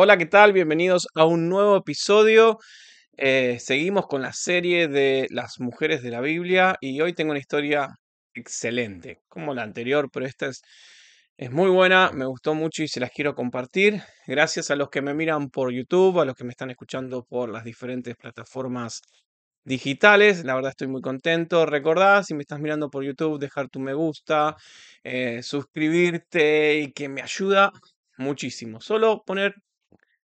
Hola, ¿qué tal? Bienvenidos a un nuevo episodio. Eh, seguimos con la serie de las mujeres de la Biblia y hoy tengo una historia excelente, como la anterior, pero esta es, muy buena, me gustó mucho y se las quiero compartir. Gracias a los que me miran por YouTube, a los que me están escuchando por las diferentes plataformas digitales. La verdad estoy muy contento. Recordá, si me estás mirando por YouTube, dejar tu me gusta, eh, suscribirte y que me ayuda muchísimo. Solo poner,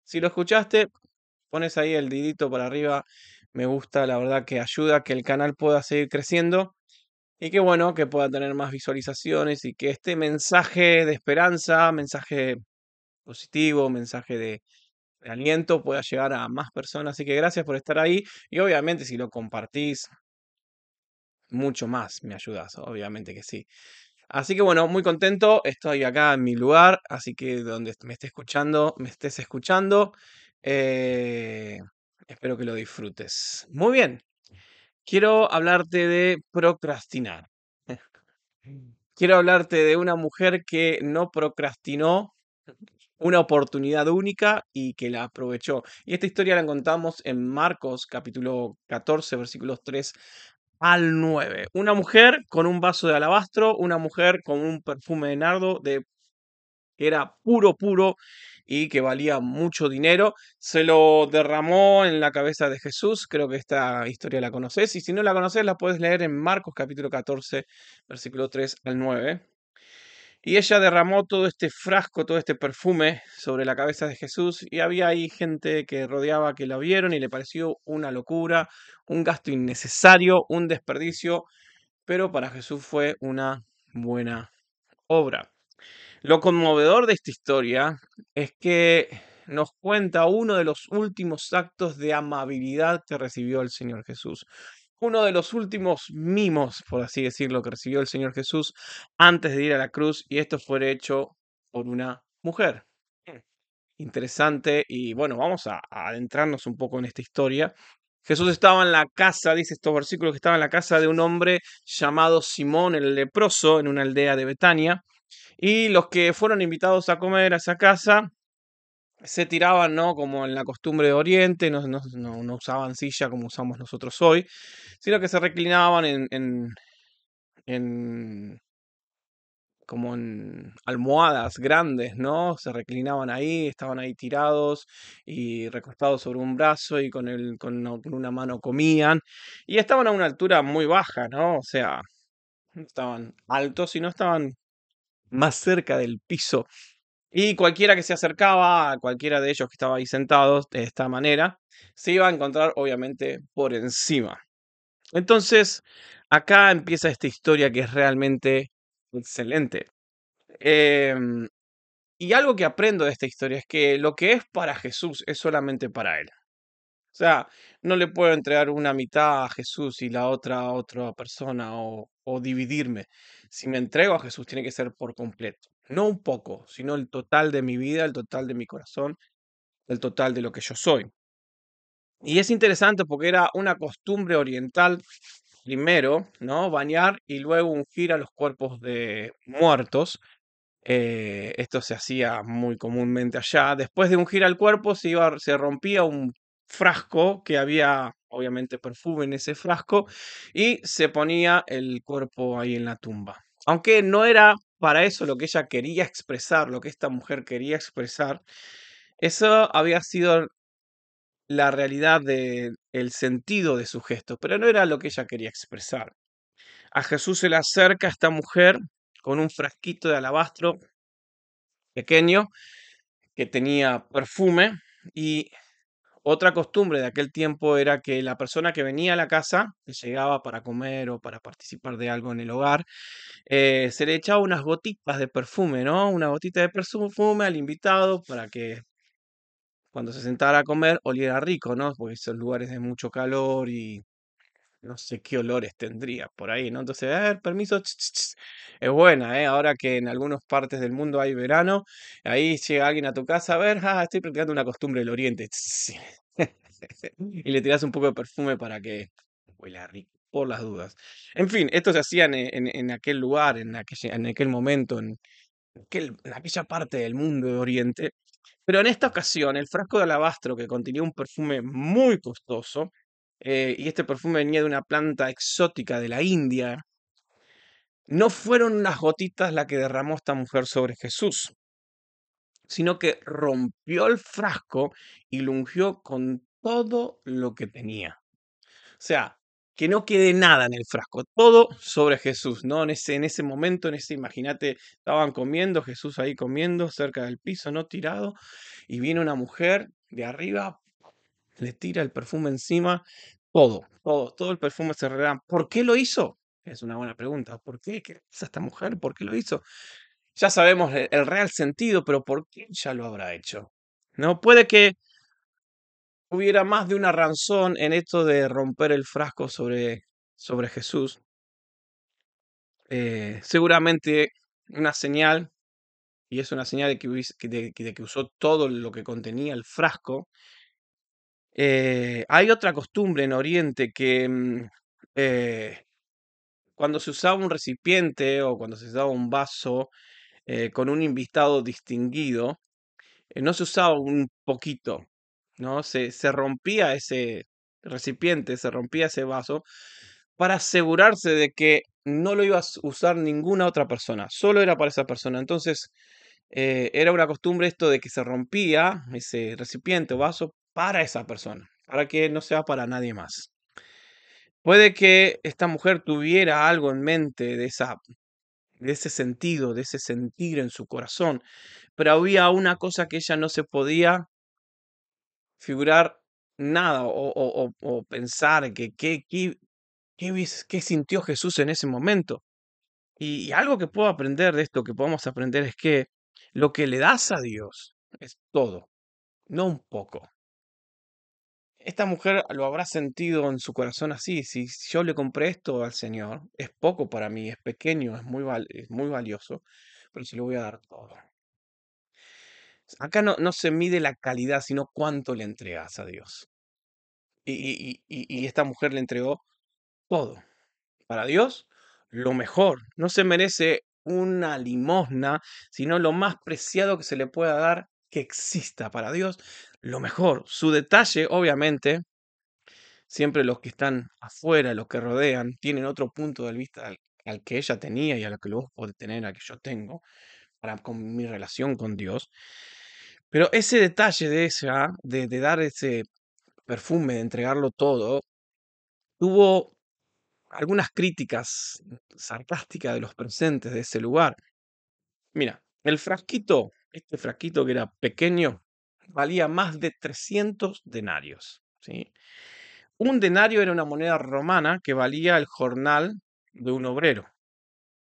si lo escuchaste, pones ahí el dedito para arriba. Me gusta, la verdad que ayuda a que el canal pueda seguir creciendo y que bueno, que pueda tener más visualizaciones y que este mensaje de esperanza, mensaje positivo, mensaje de, de aliento pueda llegar a más personas. Así que gracias por estar ahí y obviamente si lo compartís, mucho más me ayudas, obviamente que sí. Así que bueno, muy contento, estoy acá en mi lugar, así que donde me esté escuchando, me estés escuchando, eh, espero que lo disfrutes. Muy bien, quiero hablarte de procrastinar. Quiero hablarte de una mujer que no procrastinó una oportunidad única y que la aprovechó. Y esta historia la encontramos en Marcos capítulo 14 versículos 3 al 9. Una mujer con un vaso de alabastro, una mujer con un perfume de nardo de que era puro, puro y que valía mucho dinero, se lo derramó en la cabeza de Jesús. Creo que esta historia la conoces y si no la conoces la puedes leer en Marcos capítulo 14, versículo 3 al 9. Y ella derramó todo este frasco, todo este perfume sobre la cabeza de Jesús y había ahí gente que rodeaba que la vieron y le pareció una locura, un gasto innecesario, un desperdicio, pero para Jesús fue una buena obra. Lo conmovedor de esta historia es que nos cuenta uno de los últimos actos de amabilidad que recibió el Señor Jesús. Uno de los últimos mimos, por así decirlo, que recibió el Señor Jesús antes de ir a la cruz, y esto fue hecho por una mujer. Interesante, y bueno, vamos a, a adentrarnos un poco en esta historia. Jesús estaba en la casa, dice estos versículos, que estaba en la casa de un hombre llamado Simón el leproso, en una aldea de Betania. Y los que fueron invitados a comer a esa casa se tiraban, ¿no? Como en la costumbre de Oriente, no, no, no, no usaban silla como usamos nosotros hoy, sino que se reclinaban en, en, en como en almohadas grandes, ¿no? Se reclinaban ahí, estaban ahí tirados y recostados sobre un brazo y con, el, con, una, mano comían. Y estaban a una altura muy baja, ¿no? O sea, no estaban altos, sino estaban más cerca del piso. Y cualquiera que se acercaba a cualquiera de ellos que estaba ahí sentados de esta manera, se iba a encontrar obviamente por encima. Entonces, acá empieza esta historia que es realmente excelente. Em, y algo que aprendo de esta historia es que lo que es para Jesús es solamente para Él. O sea, no le puedo entregar una mitad a Jesús y la otra a otra persona o, o dividirme. Si me entrego a Jesús, tiene que ser por completo. No un poco, sino el total de mi vida, el total de mi corazón, el total de lo que yo soy. Y es interesante porque era una costumbre oriental, primero, ¿no? Bañar y luego ungir a los cuerpos de muertos. Eh, esto se hacía muy comúnmente allá. Después de ungir al cuerpo, se, iba, se rompía un frasco que había, obviamente, perfume en ese frasco y se ponía el cuerpo ahí en la tumba. Aunque no era para eso lo que ella quería expresar, lo que esta mujer quería expresar, eso había sido la realidad del el sentido de su gesto, pero no era lo que ella quería expresar. A Jesús se le acerca esta mujer con un frasquito de alabastro pequeño que tenía perfume y otra costumbre de aquel tiempo era que la persona que venía a la casa, que llegaba para comer o para participar de algo en el hogar, eh, se le echaba unas gotitas de perfume, ¿no? Una gotita de perfume al invitado para que cuando se sentara a comer oliera rico, ¿no? Porque esos lugares de mucho calor y no sé qué olores tendría por ahí, ¿no? Entonces, a ver, permiso, es buena, ¿eh? Ahora que en algunas partes del mundo hay verano, ahí llega alguien a tu casa, a ver, ah, estoy practicando una costumbre del oriente. y le tiras un poco de perfume para que huela rico, por las dudas. En fin, esto se hacía en, en- aquel lugar, en aquel, en aquel momento, en, en aquella parte del mundo de Oriente. Pero en esta ocasión, el frasco de alabastro que contenía un perfume muy costoso, eh, y este perfume venía de una planta exótica de la India, no fueron unas gotitas la que derramó esta mujer sobre Jesús, sino que rompió el frasco y lo ungió con todo lo que tenía. O sea, que no quede nada en el frasco, todo sobre Jesús, ¿no? En ese, en ese momento, en ese, imagínate, estaban comiendo, Jesús ahí comiendo cerca del piso, ¿no? Tirado, y viene una mujer de arriba, le tira el perfume encima, todo, todo, todo el perfume se regala. ¿Por qué lo hizo? Es una buena pregunta. ¿Por qué? ¿Qué es esta mujer? ¿Por qué lo hizo? Ya sabemos el, real sentido, pero ¿por qué ya lo habrá hecho? No puede que hubiera más de una razón en esto de romper el frasco sobre, sobre Jesús. Eh, seguramente una señal, y es una señal de que usó todo lo que contenía el frasco. Eh, hay otra costumbre en Oriente que mm, eh, cuando se usaba un recipiente o cuando se usaba un vaso eh, con un invitado distinguido, no se usaba un poquito, ¿no? Se, se rompía ese recipiente, se rompía ese vaso para asegurarse de que no lo iba a usar ninguna otra persona, solo era para esa persona. Entonces, era una costumbre esto de que se rompía ese recipiente o vaso para esa persona, para que no sea para nadie más. Puede que esta mujer tuviera algo en mente de esa, de ese sentido, de ese sentir en su corazón, pero había una cosa que ella no se podía figurar nada o, pensar que qué qué sintió Jesús en ese momento. Y, y algo que puedo aprender de esto, que podemos aprender, es que lo que le das a Dios es todo, no un poco. Esta mujer lo habrá sentido en su corazón así. Si yo le compré esto al Señor, es poco para mí, es pequeño, es muy, val- es muy valioso, pero se lo voy a dar todo. Acá no, no se mide la calidad, sino cuánto le entregas a Dios. Y, y- y- y esta mujer le entregó todo. Para Dios, lo mejor. No se merece una limosna, sino lo más preciado que se le pueda dar que exista. Para Dios, lo mejor. Su detalle, obviamente, siempre los que están afuera, los que rodean, tienen otro punto de vista al, al que ella tenía y a lo que vos podés tener, al que yo tengo, para con mi relación con Dios. Pero ese detalle de ella, de dar ese perfume, de entregarlo todo, tuvo algunas críticas sarcásticas de los presentes de ese lugar. Mira, el frasquito, este frasquito que era pequeño, valía más de 300 denarios, ¿sí? Un denario era una moneda romana que valía el jornal de un obrero,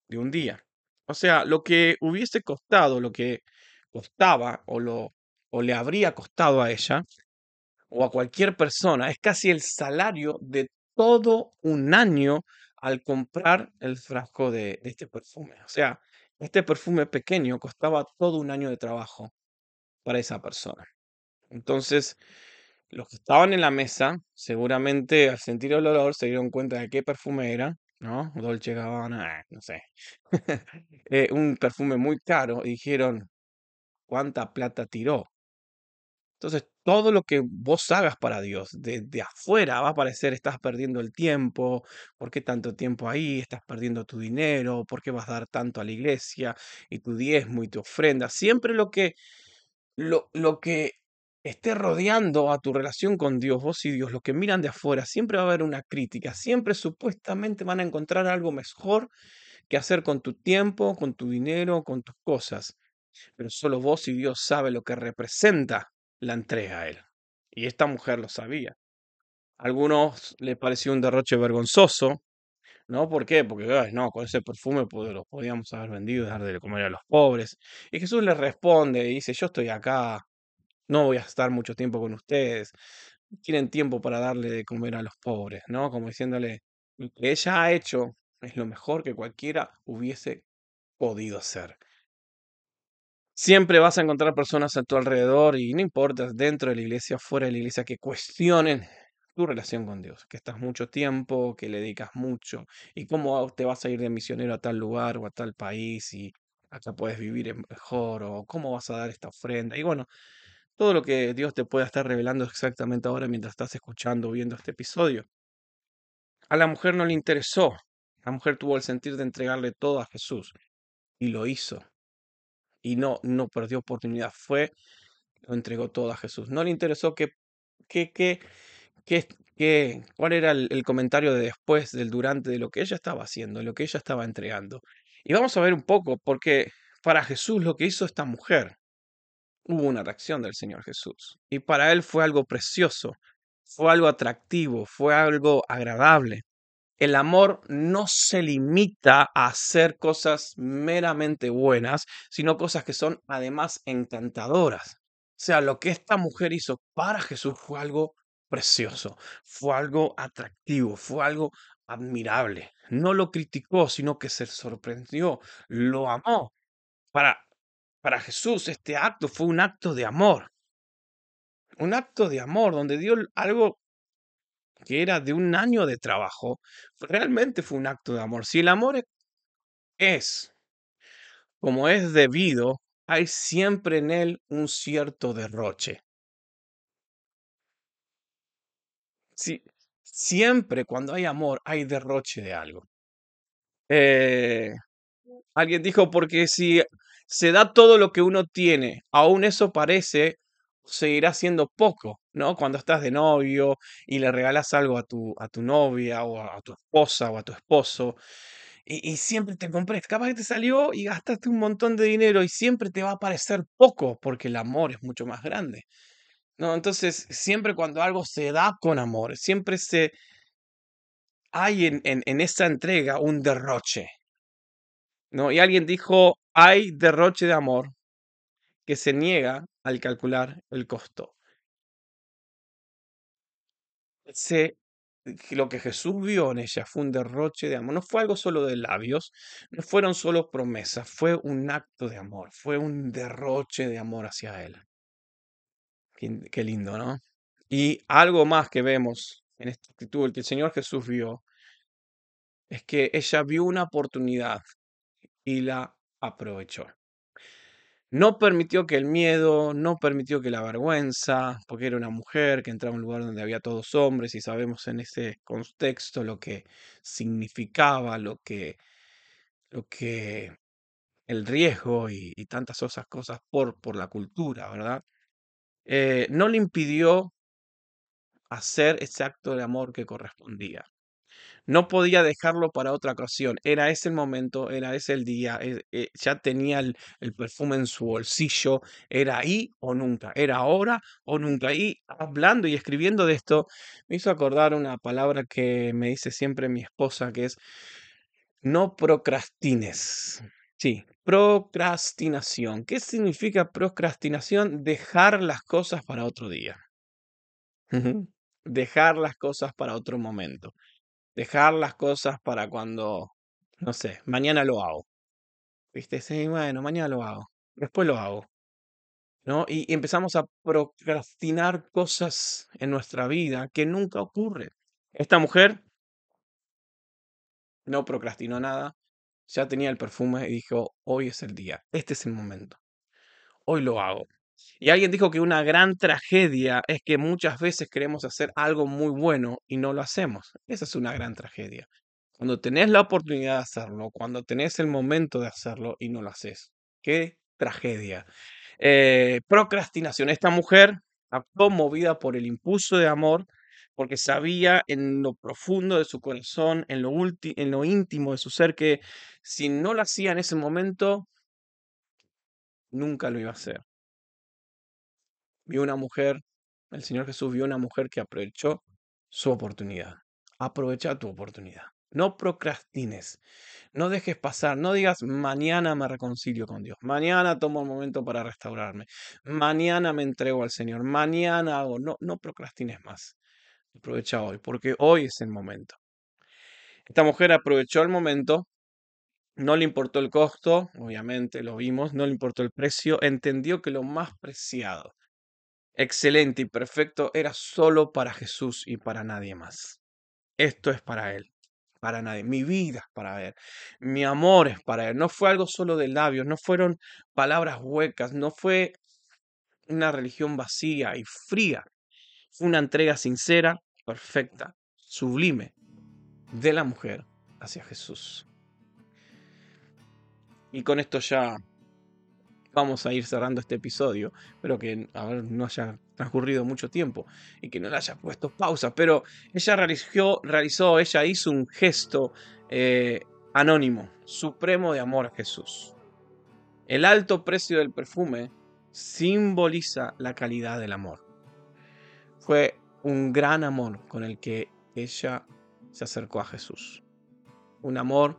de un día. O sea, lo que hubiese costado, lo que costaba o, lo, o le habría costado a ella o a cualquier persona, es casi el salario de todo un año al comprar el frasco de, de este perfume. O sea, este perfume pequeño costaba todo un año de trabajo para esa persona. Entonces, los que estaban en la mesa, seguramente al sentir el olor se dieron cuenta de qué perfume era, ¿no? Dolce Gabbana, no sé. Eh, un perfume muy caro y dijeron, ¿cuánta plata tiró? Entonces, todo lo que vos hagas para Dios, desde afuera va a parecer estás perdiendo el tiempo, ¿por qué tanto tiempo ahí? Estás perdiendo tu dinero, ¿por qué vas a dar tanto a la iglesia y tu diezmo y tu ofrenda? Siempre lo que lo, lo que esté rodeando a tu relación con Dios, vos y Dios, lo que miran de afuera, siempre va a haber una crítica, siempre supuestamente van a encontrar algo mejor que hacer con tu tiempo, con tu dinero, con tus cosas. Pero solo vos y Dios sabe lo que representa la entrega a Él. Y esta mujer lo sabía. A algunos le pareció un derroche vergonzoso, ¿no? ¿Por qué? Porque, ay, no, con ese perfume lo podíamos haber vendido y dar de comer a los pobres. Y Jesús le responde y dice, yo estoy acá, no voy a estar mucho tiempo con ustedes. Tienen tiempo para darle de comer a los pobres, ¿no? Como diciéndole, lo que ella ha hecho es lo mejor que cualquiera hubiese podido hacer. Siempre vas a encontrar personas a tu alrededor y no importa, dentro de la iglesia, fuera de la iglesia, que cuestionen tu relación con Dios, que estás mucho tiempo, que le dedicas mucho y cómo te vas a ir de misionero a tal lugar o a tal país y acá puedes vivir mejor o cómo vas a dar esta ofrenda. Y bueno, todo lo que Dios te pueda estar revelando exactamente ahora mientras estás escuchando o viendo este episodio. A la mujer no le interesó. La mujer tuvo el sentir de entregarle todo a Jesús y lo hizo. Y no, no perdió oportunidad. Fue, lo entregó todo a Jesús. No le interesó qué, qué, qué, qué, qué- cuál era el, el comentario de después, del durante, de lo que ella estaba haciendo, de lo que ella estaba entregando. Y vamos a ver un poco, porque para Jesús lo que hizo esta mujer, hubo una reacción del Señor Jesús. Y para él fue algo precioso, fue algo atractivo, fue algo agradable. El amor no se limita a hacer cosas meramente buenas, sino cosas que son además encantadoras. O sea, lo que esta mujer hizo para Jesús fue algo precioso, fue algo atractivo, fue algo admirable. No lo criticó, sino que se sorprendió, lo amó. Para, para Jesús este acto fue un acto de amor, un acto de amor donde dio algo que era de un año de trabajo, realmente fue un acto de amor. Si el amor es como es debido, hay siempre en él un cierto derroche. Si, siempre cuando hay amor hay derroche de algo. Eh, alguien dijo, porque si se da todo lo que uno tiene, aún eso parece, seguirá siendo poco, ¿no? Cuando estás de novio y le regalas algo a tu, a tu novia o a, tu esposa o a tu esposo, y, y siempre te compres, capaz que te salió y gastaste un montón de dinero y siempre te va a parecer poco porque el amor es mucho más grande. ¿no? Entonces, siempre cuando algo se da con amor, siempre se hay en, en, en esa entrega un derroche, ¿no? Y alguien dijo, hay derroche de amor que se niega al calcular el costo. Se, lo que Jesús vio en ella fue un derroche de amor, no fue algo solo de labios, no fueron solo promesas, fue un acto de amor, fue un derroche de amor hacia Él. Qué, lindo, ¿no? Y algo más que vemos en esta actitud, el que el Señor Jesús vio, es que ella vio una oportunidad y la aprovechó. No permitió que el miedo, no permitió que la vergüenza, porque era una mujer que entraba a un lugar donde había todos hombres y sabemos en ese contexto lo que significaba, lo que, lo que el riesgo y, tantas otras cosas por, por la cultura, ¿verdad? Eh, no le impidió hacer ese acto de amor que correspondía. No podía dejarlo para otra ocasión. Era ese el momento, era ese el día. eh, eh, ya tenía el, el perfume en su bolsillo. Era ahí o nunca. Era ahora o nunca. Y hablando y escribiendo de esto, me hizo acordar una palabra que me dice siempre mi esposa, que es no procrastines. Sí, procrastinación. ¿Qué significa procrastinación? Dejar las cosas para otro día. Dejar las cosas para otro momento. Dejar las cosas para cuando, no sé, mañana lo hago. ¿Viste? Sí, bueno, mañana lo hago. Después lo hago. ¿No? Y, y empezamos a procrastinar cosas en nuestra vida que nunca ocurren. Esta mujer no procrastinó nada. Ya tenía el perfume y dijo, hoy es el día. Este es el momento. Hoy lo hago. Y alguien dijo que una gran tragedia es que muchas veces queremos hacer algo muy bueno y no lo hacemos. Esa es una gran tragedia. Cuando tenés la oportunidad de hacerlo, cuando tenés el momento de hacerlo y no lo haces. Qué tragedia. Eh, procrastinación. Esta mujer actuó movida por el impulso de amor porque sabía en lo profundo de su corazón, en lo, en lo íntimo de su ser, que si no lo hacía en ese momento, nunca lo iba a hacer. Vio una mujer, el Señor Jesús vio una mujer que aprovechó su oportunidad. Aprovecha tu oportunidad. No procrastines. No dejes pasar. No digas mañana me reconcilio con Dios. Mañana tomo el momento para restaurarme. Mañana me entrego al Señor. Mañana hago. No, no procrastines más. Aprovecha hoy, porque hoy es el momento. Esta mujer aprovechó el momento. No le importó el costo, obviamente lo vimos, no le importó el precio, entendió que lo más preciado excelente y perfecto era solo para Jesús y para nadie más. Esto es para Él, para nadie, mi vida es para Él, mi amor es para Él. No fue algo solo de labios, no fueron palabras huecas, no fue una religión vacía y fría, fue una entrega sincera, perfecta, sublime de la mujer hacia Jesús. Y con esto ya vamos a ir cerrando este episodio. Espero que no haya transcurrido mucho tiempo y que no le haya puesto pausa. Pero ella realizó, realizó ella hizo un gesto eh, anónimo, supremo de amor a Jesús. El alto precio del perfume simboliza la calidad del amor. Fue un gran amor con el que ella se acercó a Jesús. Un amor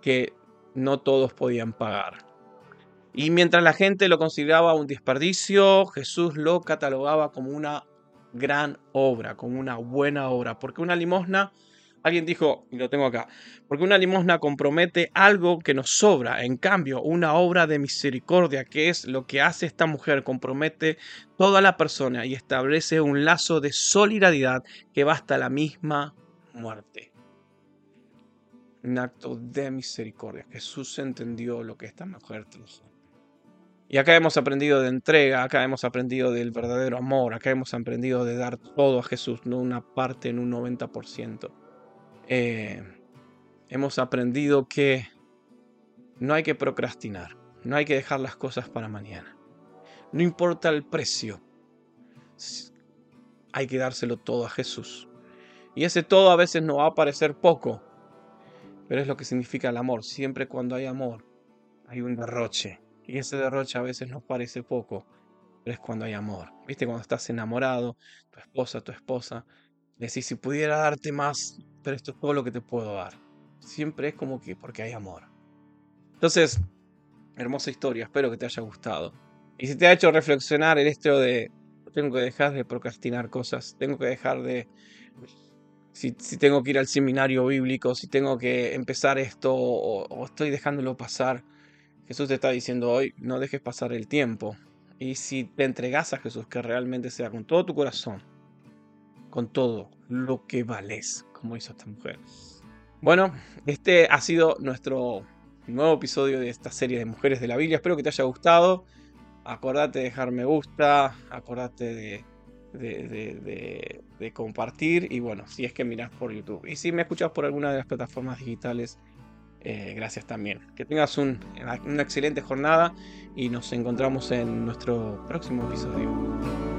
que no todos podían pagar. Y mientras la gente lo consideraba un desperdicio, Jesús lo catalogaba como una gran obra, como una buena obra. Porque una limosna, alguien dijo, y lo tengo acá, porque una limosna compromete algo que nos sobra. En cambio, una obra de misericordia, que es lo que hace esta mujer, compromete toda la persona y establece un lazo de solidaridad que va hasta la misma muerte. Un acto de misericordia. Jesús entendió lo que esta mujer trabajó. Y acá hemos aprendido de entrega, acá hemos aprendido del verdadero amor, acá hemos aprendido de dar todo a Jesús, no una parte en un 90%. Eh, hemos aprendido que no hay que procrastinar, no hay que dejar las cosas para mañana. No importa el precio, hay que dárselo todo a Jesús. Y ese todo a veces no va a parecer poco, pero es lo que significa el amor. Siempre cuando hay amor, hay un derroche y ese derroche a veces nos parece poco, pero es cuando hay amor. ¿Viste? Cuando estás enamorado, tu esposa, tu esposa, decís, si pudiera darte más, pero esto es todo lo que te puedo dar. Siempre es como que porque hay amor. Entonces, hermosa historia, espero que te haya gustado. Y si te ha hecho reflexionar en esto de, tengo que dejar de procrastinar cosas, tengo que dejar de... Si, tengo que ir al seminario bíblico, si tengo que empezar esto o estoy dejándolo pasar, Jesús te está diciendo hoy, no dejes pasar el tiempo. Y si te entregas a Jesús, que realmente sea con todo tu corazón, con todo lo que vales, como hizo esta mujer. Bueno, este ha sido nuestro nuevo episodio de esta serie de Mujeres de la Biblia. Espero que te haya gustado. Acordate de dejar me gusta, acordate de, de, compartir y bueno, si es que miras por YouTube. Y si me escuchas por alguna de las plataformas digitales, eh, gracias también. Que tengas una excelente jornada y nos encontramos en nuestro próximo episodio.